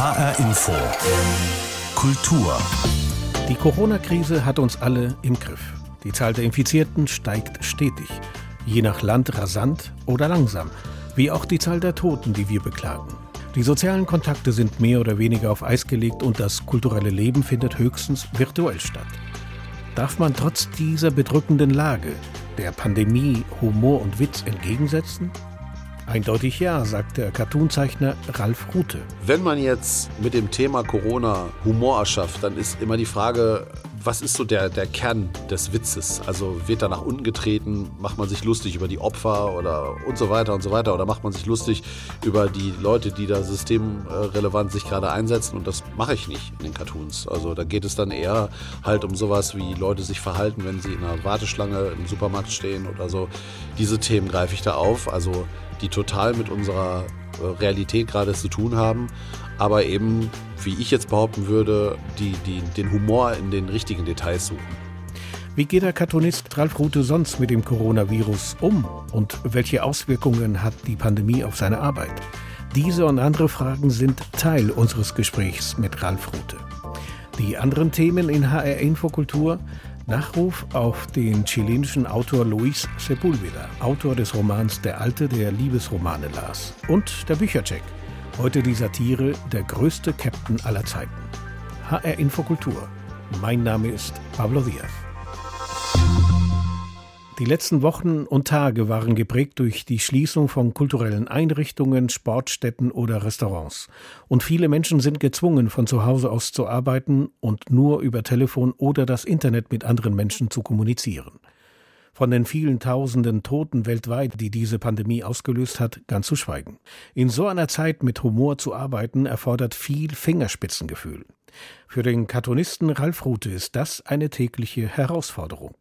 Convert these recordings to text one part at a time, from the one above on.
HR Info. Kultur. Die Corona-Krise hat uns alle im Griff. Die Zahl der Infizierten steigt stetig. Je nach Land rasant oder langsam. Wie auch die Zahl der Toten, die wir beklagen. Die sozialen Kontakte sind mehr oder weniger auf Eis gelegt und das kulturelle Leben findet höchstens virtuell statt. Darf man trotz dieser bedrückenden Lage der Pandemie Humor und Witz entgegensetzen? Eindeutig ja, sagt der Cartoonzeichner Ralf Rute. Wenn man jetzt mit dem Thema Corona Humor erschafft, dann ist immer die Frage, was ist so der, der Kern des Witzes? Also wird da nach unten getreten, macht man sich lustig über die Opfer oder und so weiter und so weiter oder macht man sich lustig über die Leute, die da systemrelevant sich gerade einsetzen und das mache ich nicht in den Cartoons. Also da geht es dann eher halt um sowas, wie Leute sich verhalten, wenn sie in einer Warteschlange im Supermarkt stehen oder so. Diese Themen greife ich da auf. Also die total mit unserer Realität gerade zu tun haben, aber eben, wie ich jetzt behaupten würde, die, die den Humor in den richtigen Details suchen. Wie geht der Cartoonist Ralf Rute sonst mit dem Coronavirus um und welche Auswirkungen hat die Pandemie auf seine Arbeit? Diese und andere Fragen sind Teil unseres Gesprächs mit Ralf Rute. Die anderen Themen in HR Infokultur Nachruf auf den chilenischen Autor Luis Sepulveda, Autor des Romans Der Alte, der Liebesromane las. Und der Büchercheck. Heute die Satire Der größte Captain aller Zeiten. HR Infokultur. Mein Name ist Pablo Diaz. Die letzten Wochen und Tage waren geprägt durch die Schließung von kulturellen Einrichtungen, Sportstätten oder Restaurants. Und viele Menschen sind gezwungen, von zu Hause aus zu arbeiten und nur über Telefon oder das Internet mit anderen Menschen zu kommunizieren. Von den vielen tausenden Toten weltweit, die diese Pandemie ausgelöst hat, ganz zu schweigen. In so einer Zeit mit Humor zu arbeiten, erfordert viel Fingerspitzengefühl. Für den Cartoonisten Ralf Rute ist das eine tägliche Herausforderung.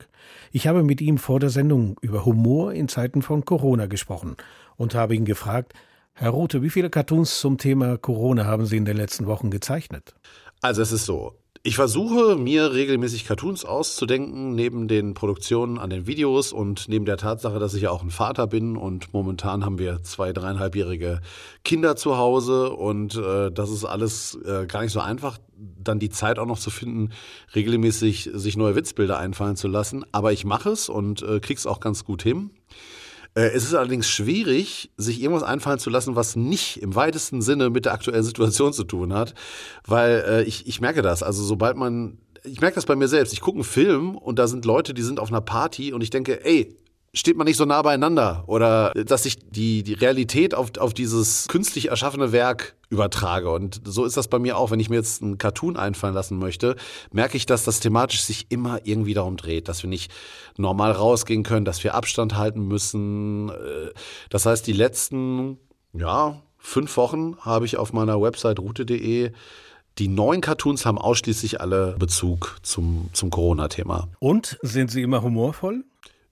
Ich habe mit ihm vor der Sendung über Humor in Zeiten von Corona gesprochen und habe ihn gefragt, Herr Rute, wie viele Cartoons zum Thema Corona haben Sie in den letzten Wochen gezeichnet? Also es ist so, ich versuche mir regelmäßig Cartoons auszudenken, neben den Produktionen an den Videos und neben der Tatsache, dass ich ja auch ein Vater bin und momentan haben wir zwei dreieinhalbjährige Kinder zu Hause und äh, das ist alles äh, gar nicht so einfach, dann die Zeit auch noch zu finden, regelmäßig sich neue Witzbilder einfallen zu lassen. Aber ich mache es und äh, krieg's auch ganz gut hin. Äh, es ist allerdings schwierig, sich irgendwas einfallen zu lassen, was nicht im weitesten Sinne mit der aktuellen Situation zu tun hat, weil äh, ich, ich merke das. Also sobald man, ich merke das bei mir selbst. Ich gucke einen Film und da sind Leute, die sind auf einer Party und ich denke, ey, steht man nicht so nah beieinander oder dass ich die, die Realität auf, auf dieses künstlich erschaffene Werk übertrage. Und so ist das bei mir auch. Wenn ich mir jetzt einen Cartoon einfallen lassen möchte, merke ich, dass das thematisch sich immer irgendwie darum dreht, dass wir nicht normal rausgehen können, dass wir Abstand halten müssen. Äh, das heißt, die letzten, ja, fünf Wochen habe ich auf meiner Website route.de die neuen Cartoons haben ausschließlich alle Bezug zum, zum Corona-Thema. Und sind sie immer humorvoll?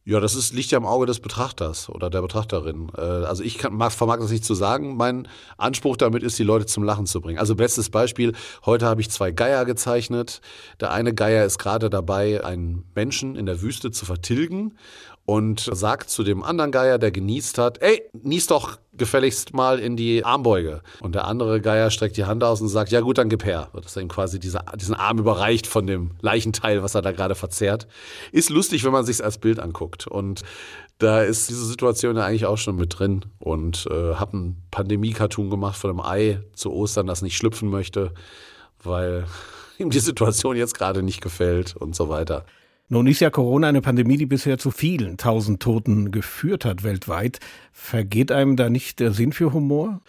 Ja, das ist, liegt ja im Auge des Betrachters oder der Betrachterin. Äh, also ich kann, mag, vermag das nicht zu sagen. Mein Anspruch damit ist, die Leute zum Lachen zu bringen. Also bestes Beispiel, heute habe ich zwei Geier gezeichnet. Der eine Geier ist gerade dabei, einen Menschen in der Wüste zu vertilgen und sagt zu dem anderen Geier, der genießt hat, ey, nies doch gefälligst mal in die Armbeuge. Und der andere Geier streckt die Hand aus und sagt, ja gut, dann gib her. Dass er ihm quasi diese, diesen Arm überreicht von dem Leichenteil, was er da gerade verzehrt. Ist lustig, wenn man sich als Bild anguckt. Und da ist diese Situation ja eigentlich auch schon mit drin. Und äh, habe einen Pandemie-Cartoon gemacht von einem Ei zu Ostern, das nicht schlüpfen möchte, weil ihm die Situation jetzt gerade nicht gefällt und so weiter. Nun ist ja Corona eine Pandemie, die bisher zu vielen tausend Toten geführt hat weltweit. Vergeht einem da nicht der Sinn für Humor?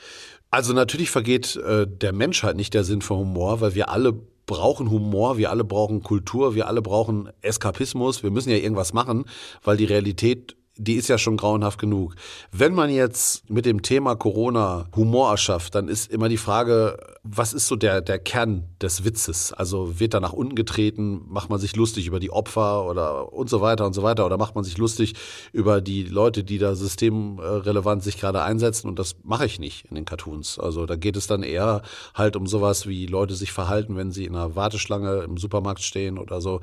Also natürlich vergeht äh, der Menschheit nicht der Sinn für Humor, weil wir alle brauchen Humor, wir alle brauchen Kultur, wir alle brauchen Eskapismus, wir müssen ja irgendwas machen, weil die Realität die ist ja schon grauenhaft genug. Wenn man jetzt mit dem Thema Corona Humor erschafft, dann ist immer die Frage, was ist so der, der Kern des Witzes? Also wird da nach unten getreten, macht man sich lustig über die Opfer oder und so weiter und so weiter oder macht man sich lustig über die Leute, die da systemrelevant sich gerade einsetzen und das mache ich nicht in den Cartoons. Also da geht es dann eher halt um sowas, wie Leute sich verhalten, wenn sie in einer Warteschlange im Supermarkt stehen oder so.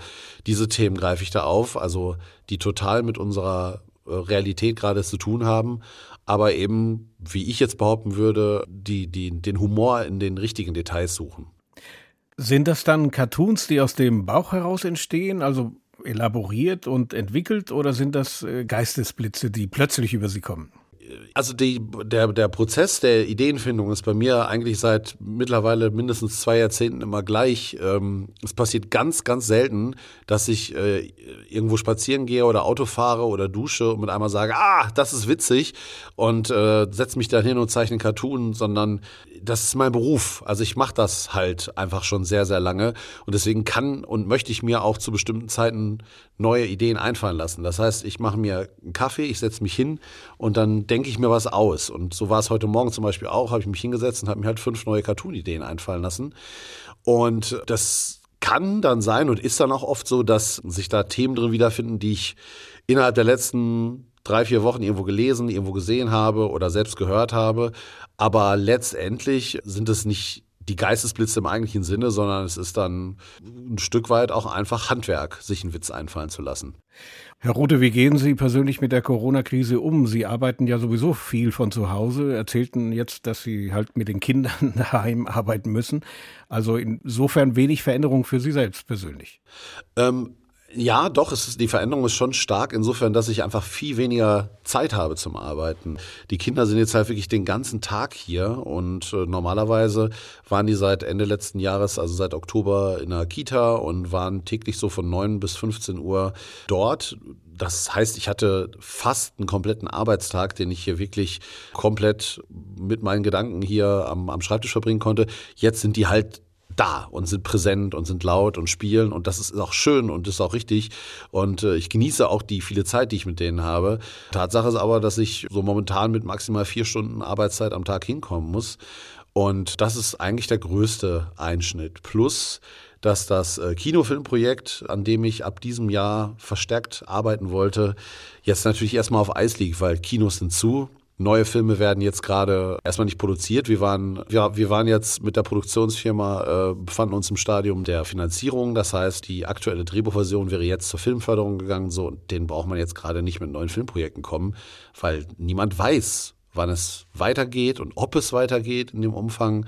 Diese Themen greife ich da auf, also die total mit unserer Realität gerade zu tun haben, aber eben, wie ich jetzt behaupten würde, die, die, den Humor in den richtigen Details suchen. Sind das dann Cartoons, die aus dem Bauch heraus entstehen, also elaboriert und entwickelt, oder sind das äh, Geistesblitze, die plötzlich über Sie kommen? Also die, der, der Prozess der Ideenfindung ist bei mir eigentlich seit mittlerweile mindestens zwei Jahrzehnten immer gleich. Ähm, es passiert ganz, ganz selten, dass ich äh, irgendwo spazieren gehe oder Auto fahre oder dusche und mit einmal sage, ah, das ist witzig und äh, setze mich da hin und zeichne Cartoon, sondern das ist mein Beruf. Also ich mache das halt einfach schon sehr, sehr lange und deswegen kann und möchte ich mir auch zu bestimmten Zeiten neue Ideen einfallen lassen. Das heißt, ich mache mir einen Kaffee, ich setze mich hin und dann denke ich mir was aus. Und so war es heute Morgen zum Beispiel auch, habe ich mich hingesetzt und habe mir halt fünf neue Cartoon-Ideen einfallen lassen. Und das kann dann sein und ist dann auch oft so, dass sich da Themen drin wiederfinden, die ich innerhalb der letzten drei, vier Wochen irgendwo gelesen, irgendwo gesehen habe oder selbst gehört habe. Aber letztendlich sind es nicht die Geistesblitze im eigentlichen Sinne, sondern es ist dann ein Stück weit auch einfach Handwerk, sich einen Witz einfallen zu lassen. Herr Rothe, wie gehen Sie persönlich mit der Corona-Krise um? Sie arbeiten ja sowieso viel von zu Hause, erzählten jetzt, dass Sie halt mit den Kindern daheim arbeiten müssen. Also insofern wenig Veränderung für Sie selbst persönlich. Ähm, ja, doch, ist, die Veränderung ist schon stark, insofern, dass ich einfach viel weniger Zeit habe zum Arbeiten. Die Kinder sind jetzt halt wirklich den ganzen Tag hier und äh, normalerweise waren die seit Ende letzten Jahres, also seit Oktober in der Kita und waren täglich so von 9 bis 15 Uhr dort. Das heißt, ich hatte fast einen kompletten Arbeitstag, den ich hier wirklich komplett mit meinen Gedanken hier am, am Schreibtisch verbringen konnte. Jetzt sind die halt da und sind präsent und sind laut und spielen und das ist auch schön und ist auch richtig und äh, ich genieße auch die viele Zeit, die ich mit denen habe. Tatsache ist aber, dass ich so momentan mit maximal vier Stunden Arbeitszeit am Tag hinkommen muss und das ist eigentlich der größte Einschnitt. Plus, dass das äh, Kinofilmprojekt, an dem ich ab diesem Jahr verstärkt arbeiten wollte, jetzt natürlich erstmal auf Eis liegt, weil Kinos sind zu. Neue Filme werden jetzt gerade erstmal nicht produziert. Wir waren, ja, wir waren jetzt mit der Produktionsfirma, äh, befanden uns im Stadium der Finanzierung. Das heißt, die aktuelle Drehbuchversion wäre jetzt zur Filmförderung gegangen. So, den braucht man jetzt gerade nicht mit neuen Filmprojekten kommen, weil niemand weiß, wann es weitergeht und ob es weitergeht in dem Umfang.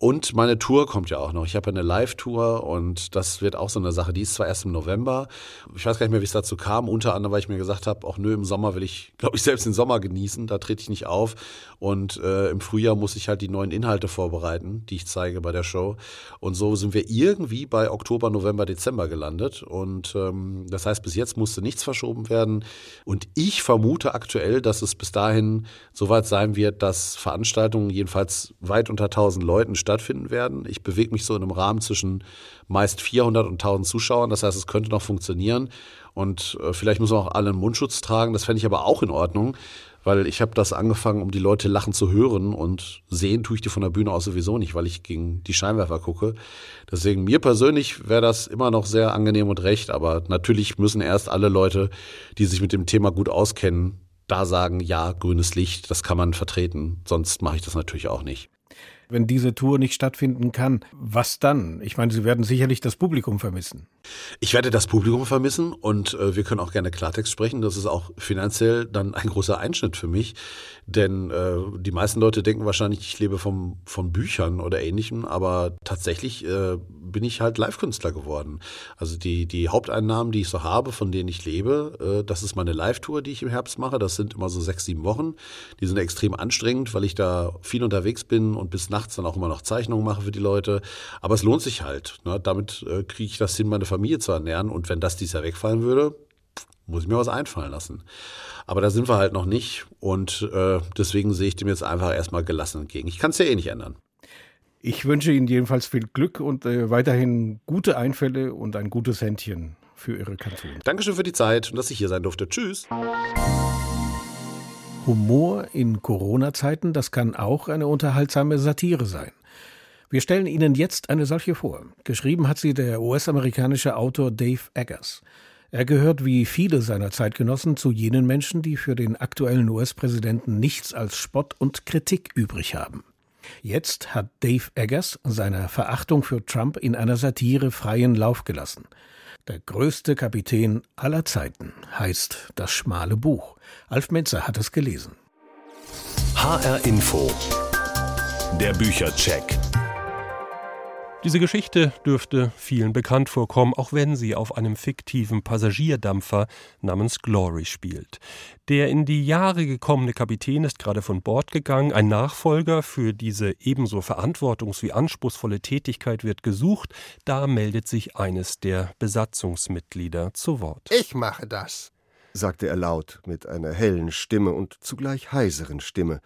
Und meine Tour kommt ja auch noch. Ich habe eine Live-Tour und das wird auch so eine Sache. Die ist zwar erst im November. Ich weiß gar nicht mehr, wie es dazu kam. Unter anderem, weil ich mir gesagt habe, auch nö, im Sommer will ich, glaube ich, selbst den Sommer genießen. Da trete ich nicht auf. Und äh, im Frühjahr muss ich halt die neuen Inhalte vorbereiten, die ich zeige bei der Show. Und so sind wir irgendwie bei Oktober, November, Dezember gelandet. Und ähm, das heißt, bis jetzt musste nichts verschoben werden. Und ich vermute aktuell, dass es bis dahin soweit sein wird, dass Veranstaltungen jedenfalls weit unter 1000 Leuten stattfinden werden. Ich bewege mich so in einem Rahmen zwischen meist 400 und 1000 Zuschauern. Das heißt, es könnte noch funktionieren. Und äh, vielleicht müssen wir auch alle einen Mundschutz tragen. Das fände ich aber auch in Ordnung, weil ich habe das angefangen, um die Leute lachen zu hören und sehen tue ich die von der Bühne aus sowieso nicht, weil ich gegen die Scheinwerfer gucke. Deswegen mir persönlich wäre das immer noch sehr angenehm und recht, aber natürlich müssen erst alle Leute, die sich mit dem Thema gut auskennen, da sagen, ja, grünes Licht, das kann man vertreten, sonst mache ich das natürlich auch nicht wenn diese Tour nicht stattfinden kann, was dann? Ich meine, Sie werden sicherlich das Publikum vermissen. Ich werde das Publikum vermissen und äh, wir können auch gerne Klartext sprechen. Das ist auch finanziell dann ein großer Einschnitt für mich, denn äh, die meisten Leute denken wahrscheinlich, ich lebe vom, von Büchern oder ähnlichem, aber tatsächlich äh, bin ich halt Live-Künstler geworden. Also die, die Haupteinnahmen, die ich so habe, von denen ich lebe, äh, das ist meine Live-Tour, die ich im Herbst mache. Das sind immer so sechs, sieben Wochen. Die sind extrem anstrengend, weil ich da viel unterwegs bin und bis nachts dann auch immer noch Zeichnungen mache für die Leute. Aber es lohnt sich halt. Ne? Damit äh, kriege ich das hin, meine Familie zu ernähren. Und wenn das dieses Jahr wegfallen würde, muss ich mir was einfallen lassen. Aber da sind wir halt noch nicht und äh, deswegen sehe ich dem jetzt einfach erstmal gelassen entgegen. Ich kann es ja eh nicht ändern. Ich wünsche Ihnen jedenfalls viel Glück und äh, weiterhin gute Einfälle und ein gutes Händchen für Ihre Kanzone. Dankeschön für die Zeit und dass ich hier sein durfte. Tschüss. Humor in Corona-Zeiten, das kann auch eine unterhaltsame Satire sein. Wir stellen Ihnen jetzt eine solche vor. Geschrieben hat sie der US-amerikanische Autor Dave Eggers. Er gehört wie viele seiner Zeitgenossen zu jenen Menschen, die für den aktuellen US-Präsidenten nichts als Spott und Kritik übrig haben. Jetzt hat Dave Eggers seiner Verachtung für Trump in einer Satire freien Lauf gelassen. Der größte Kapitän aller Zeiten heißt das schmale Buch. Alf Menzer hat es gelesen. HR Info. Der Büchercheck. Diese Geschichte dürfte vielen bekannt vorkommen, auch wenn sie auf einem fiktiven Passagierdampfer namens Glory spielt. Der in die Jahre gekommene Kapitän ist gerade von Bord gegangen. Ein Nachfolger für diese ebenso verantwortungs- wie anspruchsvolle Tätigkeit wird gesucht. Da meldet sich eines der Besatzungsmitglieder zu Wort. Ich mache das, sagte er laut mit einer hellen Stimme und zugleich heiseren Stimme.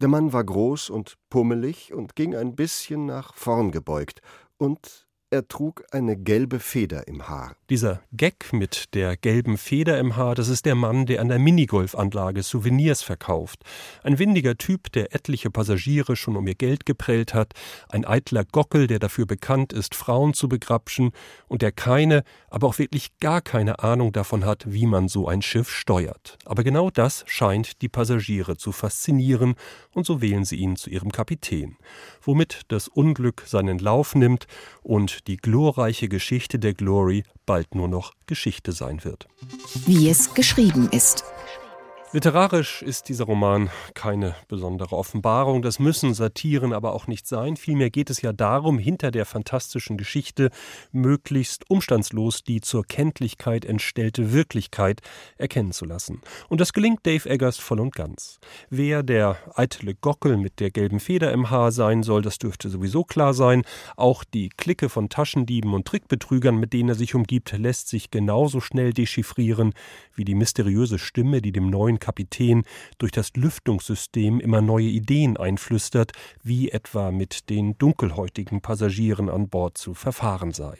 Der Mann war groß und pummelig und ging ein bisschen nach vorn gebeugt, und er trug eine gelbe Feder im Haar. Dieser Gag mit der gelben Feder im Haar, das ist der Mann, der an der Minigolfanlage Souvenirs verkauft. Ein windiger Typ, der etliche Passagiere schon um ihr Geld geprellt hat, ein eitler Gockel, der dafür bekannt ist, Frauen zu begrapschen und der keine, aber auch wirklich gar keine Ahnung davon hat, wie man so ein Schiff steuert. Aber genau das scheint die Passagiere zu faszinieren und so wählen sie ihn zu ihrem Kapitän. Womit das Unglück seinen Lauf nimmt und die glorreiche Geschichte der Glory bald nur noch Geschichte sein wird. Wie es geschrieben ist. Literarisch ist dieser Roman keine besondere Offenbarung, das müssen Satiren aber auch nicht sein. Vielmehr geht es ja darum, hinter der fantastischen Geschichte möglichst umstandslos die zur Kenntlichkeit entstellte Wirklichkeit erkennen zu lassen. Und das gelingt Dave Eggers voll und ganz. Wer der eitle Gockel mit der gelben Feder im Haar sein soll, das dürfte sowieso klar sein. Auch die Clique von Taschendieben und Trickbetrügern, mit denen er sich umgibt, lässt sich genauso schnell dechiffrieren wie die mysteriöse Stimme, die dem neuen Kapitän durch das Lüftungssystem immer neue Ideen einflüstert, wie etwa mit den dunkelhäutigen Passagieren an Bord zu verfahren sei.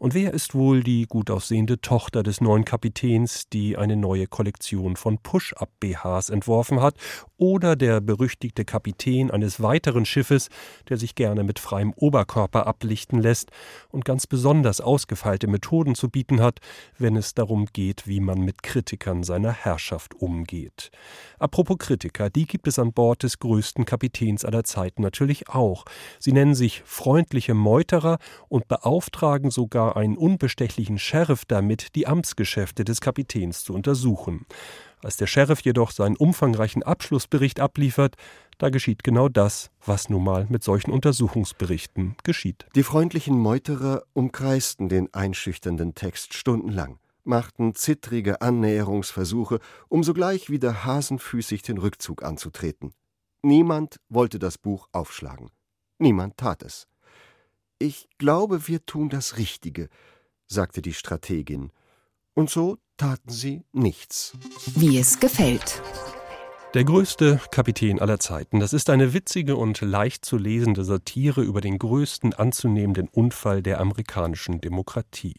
Und wer ist wohl die gut aussehende Tochter des neuen Kapitäns, die eine neue Kollektion von Push-Up-BHs entworfen hat, oder der berüchtigte Kapitän eines weiteren Schiffes, der sich gerne mit freiem Oberkörper ablichten lässt und ganz besonders ausgefeilte Methoden zu bieten hat, wenn es darum geht, wie man mit Kritikern seiner Herrschaft umgeht. Apropos Kritiker, die gibt es an Bord des größten Kapitäns aller Zeiten natürlich auch. Sie nennen sich freundliche Meuterer und beauftragen sogar einen unbestechlichen Sheriff damit, die Amtsgeschäfte des Kapitäns zu untersuchen. Als der Sheriff jedoch seinen umfangreichen Abschlussbericht abliefert, da geschieht genau das, was nun mal mit solchen Untersuchungsberichten geschieht. Die freundlichen Meuterer umkreisten den einschüchternden Text stundenlang, machten zittrige Annäherungsversuche, um sogleich wieder hasenfüßig den Rückzug anzutreten. Niemand wollte das Buch aufschlagen. Niemand tat es. Ich glaube, wir tun das Richtige, sagte die Strategin. Und so taten sie nichts. Wie es gefällt. Der größte Kapitän aller Zeiten. Das ist eine witzige und leicht zu lesende Satire über den größten anzunehmenden Unfall der amerikanischen Demokratie.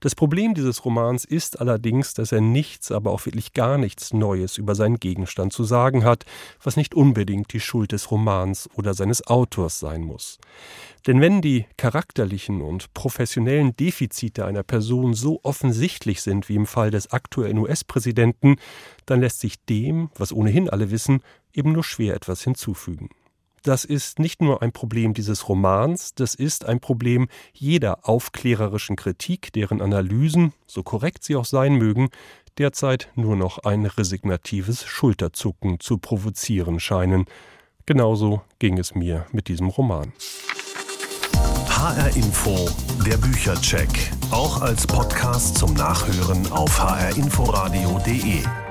Das Problem dieses Romans ist allerdings, dass er nichts, aber auch wirklich gar nichts Neues über seinen Gegenstand zu sagen hat, was nicht unbedingt die Schuld des Romans oder seines Autors sein muss. Denn wenn die charakterlichen und professionellen Defizite einer Person so offensichtlich sind wie im Fall des aktuellen US-Präsidenten, dann lässt sich dem, was ohnehin alle wissen, eben nur schwer etwas hinzufügen das ist nicht nur ein Problem dieses Romans, das ist ein Problem jeder aufklärerischen Kritik, deren Analysen, so korrekt sie auch sein mögen, derzeit nur noch ein resignatives Schulterzucken zu provozieren scheinen. Genauso ging es mir mit diesem Roman. HR Info, der Büchercheck, auch als Podcast zum Nachhören auf hrinforadio.de.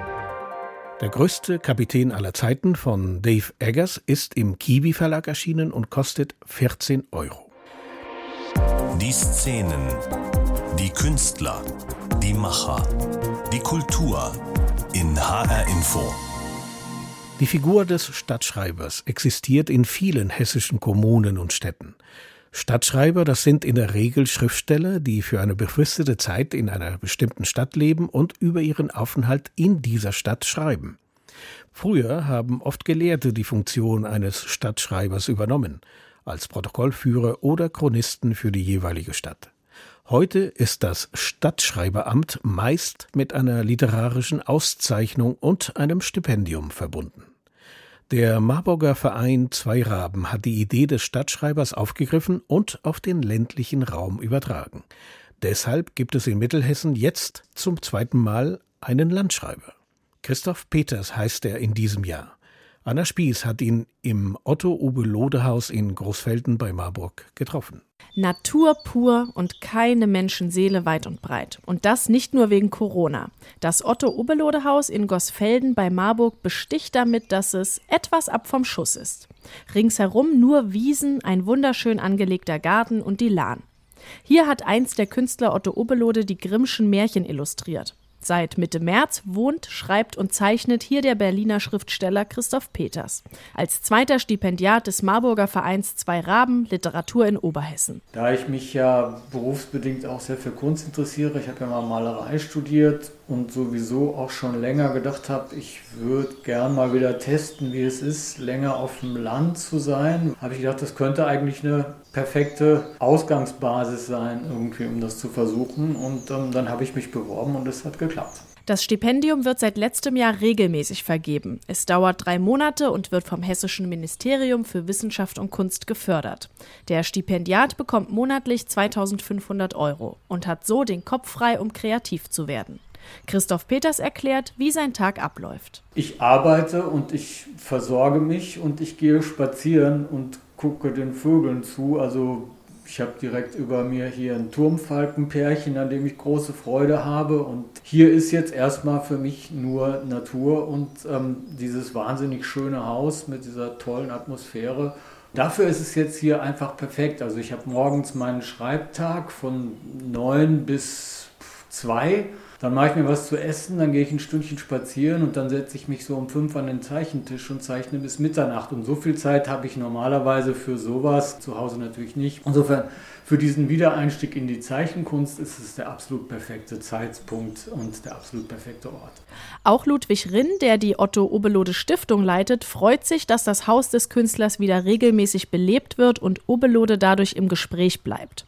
Der größte Kapitän aller Zeiten von Dave Eggers ist im Kiwi Verlag erschienen und kostet 14 Euro. Die Szenen, die Künstler, die Macher, die Kultur in HR Info. Die Figur des Stadtschreibers existiert in vielen hessischen Kommunen und Städten. Stadtschreiber, das sind in der Regel Schriftsteller, die für eine befristete Zeit in einer bestimmten Stadt leben und über ihren Aufenthalt in dieser Stadt schreiben. Früher haben oft Gelehrte die Funktion eines Stadtschreibers übernommen, als Protokollführer oder Chronisten für die jeweilige Stadt. Heute ist das Stadtschreiberamt meist mit einer literarischen Auszeichnung und einem Stipendium verbunden. Der Marburger Verein Zwei Raben hat die Idee des Stadtschreibers aufgegriffen und auf den ländlichen Raum übertragen. Deshalb gibt es in Mittelhessen jetzt zum zweiten Mal einen Landschreiber. Christoph Peters heißt er in diesem Jahr. Anna Spieß hat ihn im Otto-Uwe-Lode-Haus in Großfelden bei Marburg getroffen. Natur pur und keine Menschenseele weit und breit. Und das nicht nur wegen Corona. Das Otto-Ubelode-Haus in Gosfelden bei Marburg besticht damit, dass es etwas ab vom Schuss ist. Ringsherum nur Wiesen, ein wunderschön angelegter Garten und die Lahn. Hier hat einst der Künstler Otto Ubelode die Grimmschen Märchen illustriert. Seit Mitte März wohnt, schreibt und zeichnet hier der Berliner Schriftsteller Christoph Peters. Als zweiter Stipendiat des Marburger Vereins Zwei Raben Literatur in Oberhessen. Da ich mich ja berufsbedingt auch sehr für Kunst interessiere, ich habe ja mal Malerei studiert und sowieso auch schon länger gedacht habe, ich würde gern mal wieder testen, wie es ist, länger auf dem Land zu sein, habe ich gedacht, das könnte eigentlich eine perfekte Ausgangsbasis sein, irgendwie, um das zu versuchen. Und ähm, dann habe ich mich beworben und es hat geklappt. Das Stipendium wird seit letztem Jahr regelmäßig vergeben. Es dauert drei Monate und wird vom Hessischen Ministerium für Wissenschaft und Kunst gefördert. Der Stipendiat bekommt monatlich 2500 Euro und hat so den Kopf frei, um kreativ zu werden. Christoph Peters erklärt, wie sein Tag abläuft. Ich arbeite und ich versorge mich und ich gehe spazieren und gucke den Vögeln zu. Also ich habe direkt über mir hier ein Turmfalkenpärchen, an dem ich große Freude habe. Und hier ist jetzt erstmal für mich nur Natur und ähm, dieses wahnsinnig schöne Haus mit dieser tollen Atmosphäre. Dafür ist es jetzt hier einfach perfekt. Also ich habe morgens meinen Schreibtag von neun bis zwei dann mache ich mir was zu essen, dann gehe ich ein Stündchen spazieren und dann setze ich mich so um fünf an den Zeichentisch und zeichne bis Mitternacht. Und so viel Zeit habe ich normalerweise für sowas, zu Hause natürlich nicht. Insofern, für diesen Wiedereinstieg in die Zeichenkunst ist es der absolut perfekte Zeitpunkt und der absolut perfekte Ort. Auch Ludwig Rinn, der die Otto Obelode Stiftung leitet, freut sich, dass das Haus des Künstlers wieder regelmäßig belebt wird und Obelode dadurch im Gespräch bleibt.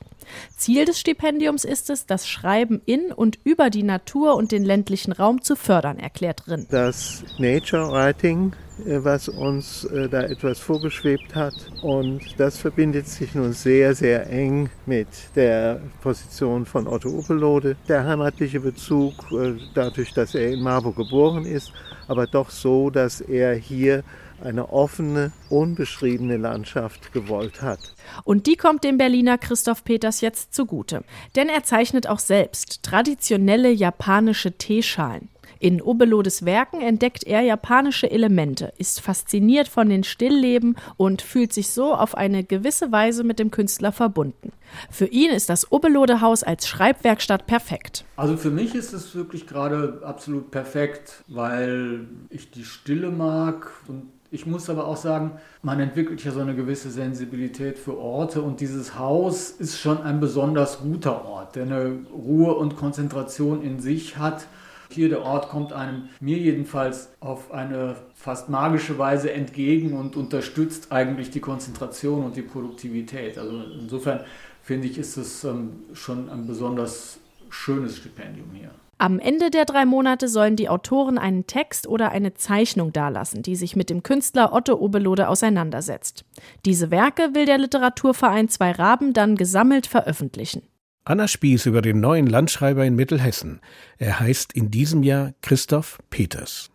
Ziel des Stipendiums ist es, das Schreiben in und über die Natur und den ländlichen Raum zu fördern, erklärt Rinn. Das Nature Writing, äh, was uns äh, da etwas vorgeschwebt hat. Und das verbindet sich nun sehr, sehr eng mit der Position von Otto Uppelode. Der heimatliche Bezug, äh, dadurch, dass er in Marburg geboren ist, aber doch so, dass er hier eine offene, unbeschriebene Landschaft gewollt hat. Und die kommt dem Berliner Christoph Peters jetzt zugute. Denn er zeichnet auch selbst traditionelle japanische Teeschalen. In Obelodes Werken entdeckt er japanische Elemente, ist fasziniert von den Stillleben und fühlt sich so auf eine gewisse Weise mit dem Künstler verbunden. Für ihn ist das Obelode-Haus als Schreibwerkstatt perfekt. Also für mich ist es wirklich gerade absolut perfekt, weil ich die Stille mag und ich muss aber auch sagen, man entwickelt ja so eine gewisse Sensibilität für Orte und dieses Haus ist schon ein besonders guter Ort, der eine Ruhe und Konzentration in sich hat. Hier der Ort kommt einem, mir jedenfalls, auf eine fast magische Weise entgegen und unterstützt eigentlich die Konzentration und die Produktivität. Also insofern finde ich, ist es ähm, schon ein besonders schönes Stipendium hier. Am Ende der drei Monate sollen die Autoren einen Text oder eine Zeichnung dalassen, die sich mit dem Künstler Otto Obelode auseinandersetzt. Diese Werke will der Literaturverein Zwei Raben dann gesammelt veröffentlichen. Anna Spieß über den neuen Landschreiber in Mittelhessen. Er heißt in diesem Jahr Christoph Peters.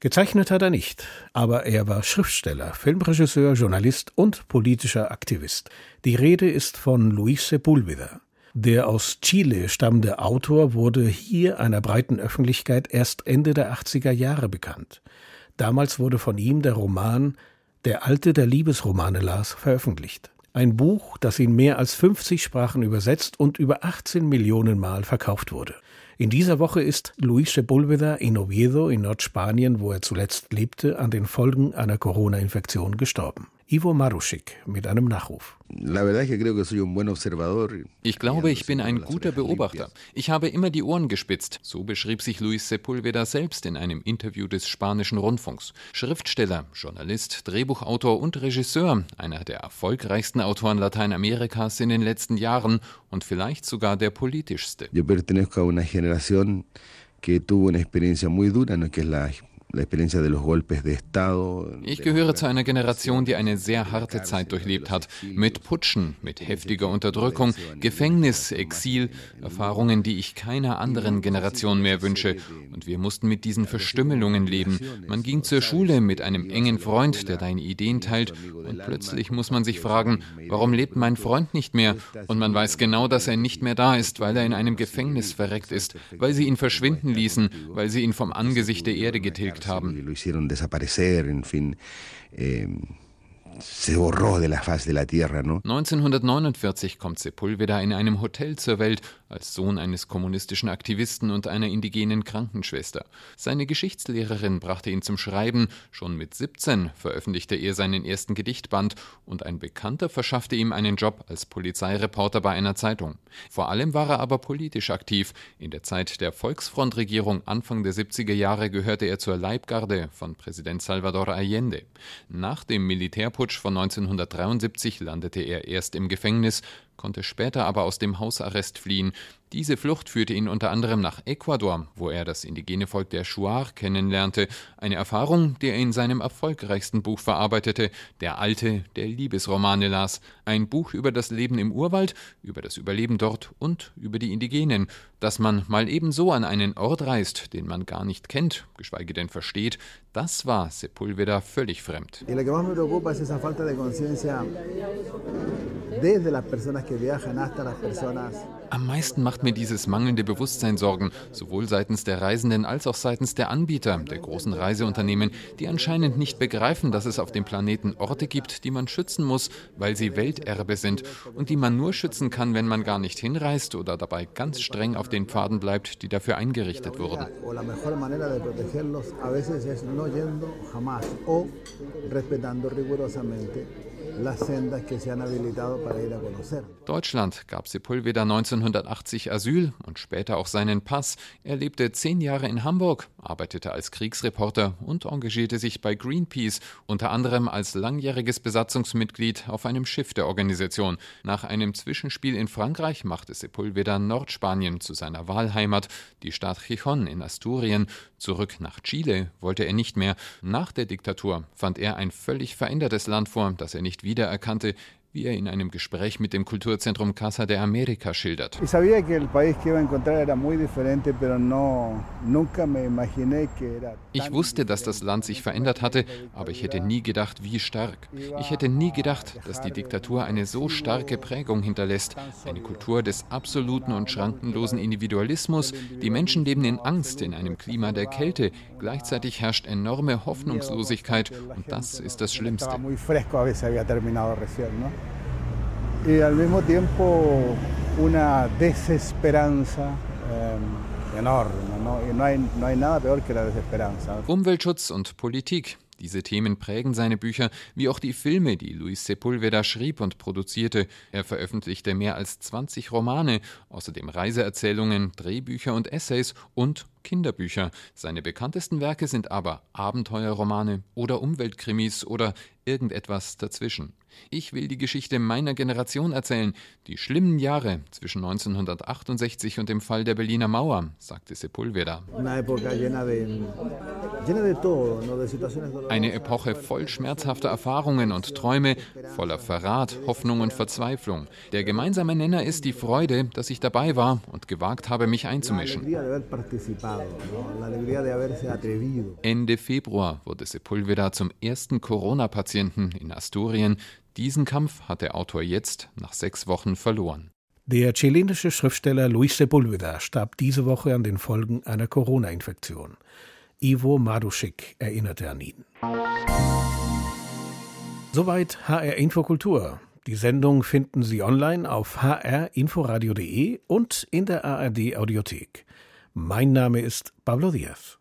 Gezeichnet hat er nicht, aber er war Schriftsteller, Filmregisseur, Journalist und politischer Aktivist. Die Rede ist von Luis Sepúlveda. Der aus Chile stammende Autor wurde hier einer breiten Öffentlichkeit erst Ende der 80er Jahre bekannt. Damals wurde von ihm der Roman Der Alte, der Liebesromane las, veröffentlicht. Ein Buch, das in mehr als 50 Sprachen übersetzt und über 18 Millionen Mal verkauft wurde. In dieser Woche ist Luis Sepúlveda in Oviedo in Nordspanien, wo er zuletzt lebte, an den Folgen einer Corona-Infektion gestorben. Ivo Maruschik mit einem Nachruf. Ich glaube, ich bin ein guter Beobachter. Ich habe immer die Ohren gespitzt. So beschrieb sich Luis Sepulveda selbst in einem Interview des spanischen Rundfunks. Schriftsteller, Journalist, Drehbuchautor und Regisseur, einer der erfolgreichsten Autoren Lateinamerikas in den letzten Jahren und vielleicht sogar der politischste. Yo pertenezco a una generación que tuvo una experiencia muy dura, ¿no? que es la Ich gehöre zu einer Generation, die eine sehr harte Zeit durchlebt hat. Mit Putschen, mit heftiger Unterdrückung, Gefängnis, Exil, Erfahrungen, die ich keiner anderen Generation mehr wünsche. Und wir mussten mit diesen Verstümmelungen leben. Man ging zur Schule mit einem engen Freund, der deine Ideen teilt. Und plötzlich muss man sich fragen, warum lebt mein Freund nicht mehr? Und man weiß genau, dass er nicht mehr da ist, weil er in einem Gefängnis verreckt ist, weil sie ihn verschwinden ließen, weil sie ihn vom Angesicht der Erde getilgt verstärkt haben. Lo hicieron desaparecer, en fin. Eh, 1949 kommt Sepulveda in einem Hotel zur Welt als Sohn eines kommunistischen Aktivisten und einer indigenen Krankenschwester. Seine Geschichtslehrerin brachte ihn zum Schreiben. Schon mit 17 veröffentlichte er seinen ersten Gedichtband und ein Bekannter verschaffte ihm einen Job als Polizeireporter bei einer Zeitung. Vor allem war er aber politisch aktiv. In der Zeit der Volksfrontregierung Anfang der 70er Jahre gehörte er zur Leibgarde von Präsident Salvador Allende. Nach dem Militärputsch Putsch von 1973 landete er erst im Gefängnis, konnte später aber aus dem Hausarrest fliehen. Diese Flucht führte ihn unter anderem nach Ecuador, wo er das indigene Volk der Shuar kennenlernte, eine Erfahrung, die er in seinem erfolgreichsten Buch verarbeitete, Der Alte, der Liebesromane las, ein Buch über das Leben im Urwald, über das Überleben dort und über die Indigenen, dass man mal ebenso an einen Ort reist, den man gar nicht kennt, geschweige denn versteht, das war Sepulveda völlig fremd. Y lo que más me preocupa es esa falta de conciencia desde las personas que viajan hasta las personas am meisten macht mir dieses mangelnde Bewusstsein Sorgen, sowohl seitens der Reisenden als auch seitens der Anbieter, der großen Reiseunternehmen, die anscheinend nicht begreifen, dass es auf dem Planeten Orte gibt, die man schützen muss, weil sie Welterbe sind und die man nur schützen kann, wenn man gar nicht hinreist oder dabei ganz streng auf den Pfaden bleibt, die dafür eingerichtet wurden. Deutschland gab Sepulveda 1980 Asyl und später auch seinen Pass. Er lebte zehn Jahre in Hamburg, arbeitete als Kriegsreporter und engagierte sich bei Greenpeace, unter anderem als langjähriges Besatzungsmitglied auf einem Schiff der Organisation. Nach einem Zwischenspiel in Frankreich machte Sepulveda Nordspanien zu seiner Wahlheimat, die Stadt Gijón in Asturien. Zurück nach Chile wollte er nicht mehr. Nach der Diktatur fand er ein völlig verändertes Land vor, das er nicht wiedererkannte, wie er in einem Gespräch mit dem Kulturzentrum Casa de America schildert. Ich wusste, dass das Land sich verändert hatte, aber ich hätte nie gedacht, wie stark. Ich hätte nie gedacht, dass die Diktatur eine so starke Prägung hinterlässt. Eine Kultur des absoluten und schrankenlosen Individualismus. Die Menschen leben in Angst, in einem Klima der Kälte. Gleichzeitig herrscht enorme Hoffnungslosigkeit und das ist das Schlimmste y al mismo tiempo una desesperanza eh, enorme. ¿no? No hay, no hay nada peor que la desesperanza. Umweltschutz und Politik. Diese Themen prägen seine Bücher, wie auch die Filme, die Luis Sepulveda schrieb und produzierte. Er veröffentlichte mehr als 20 Romane, außerdem Reiseerzählungen, Drehbücher und Essays und Kinderbücher. Seine bekanntesten Werke sind aber Abenteuerromane oder Umweltkrimis oder irgendetwas dazwischen. Ich will die Geschichte meiner Generation erzählen, die schlimmen Jahre zwischen 1968 und dem Fall der Berliner Mauer, sagte Sepulveda. Eine Epoche voll schmerzhafter Erfahrungen und Träume, voller Verrat, Hoffnung und Verzweiflung. Der gemeinsame Nenner ist die Freude, dass ich dabei war und gewagt habe, mich einzumischen. Ende Februar wurde Sepulveda zum ersten Corona-Patienten in Asturien. Diesen Kampf hat der Autor jetzt nach sechs Wochen verloren. Der chilenische Schriftsteller Luis Sepulveda starb diese Woche an den Folgen einer Corona-Infektion. Ivo Maduschik erinnerte an ihn. Soweit HR Infokultur. Die Sendung finden Sie online auf hrinforadio.de und in der ARD Audiothek. Mein Name ist Pablo Diaz.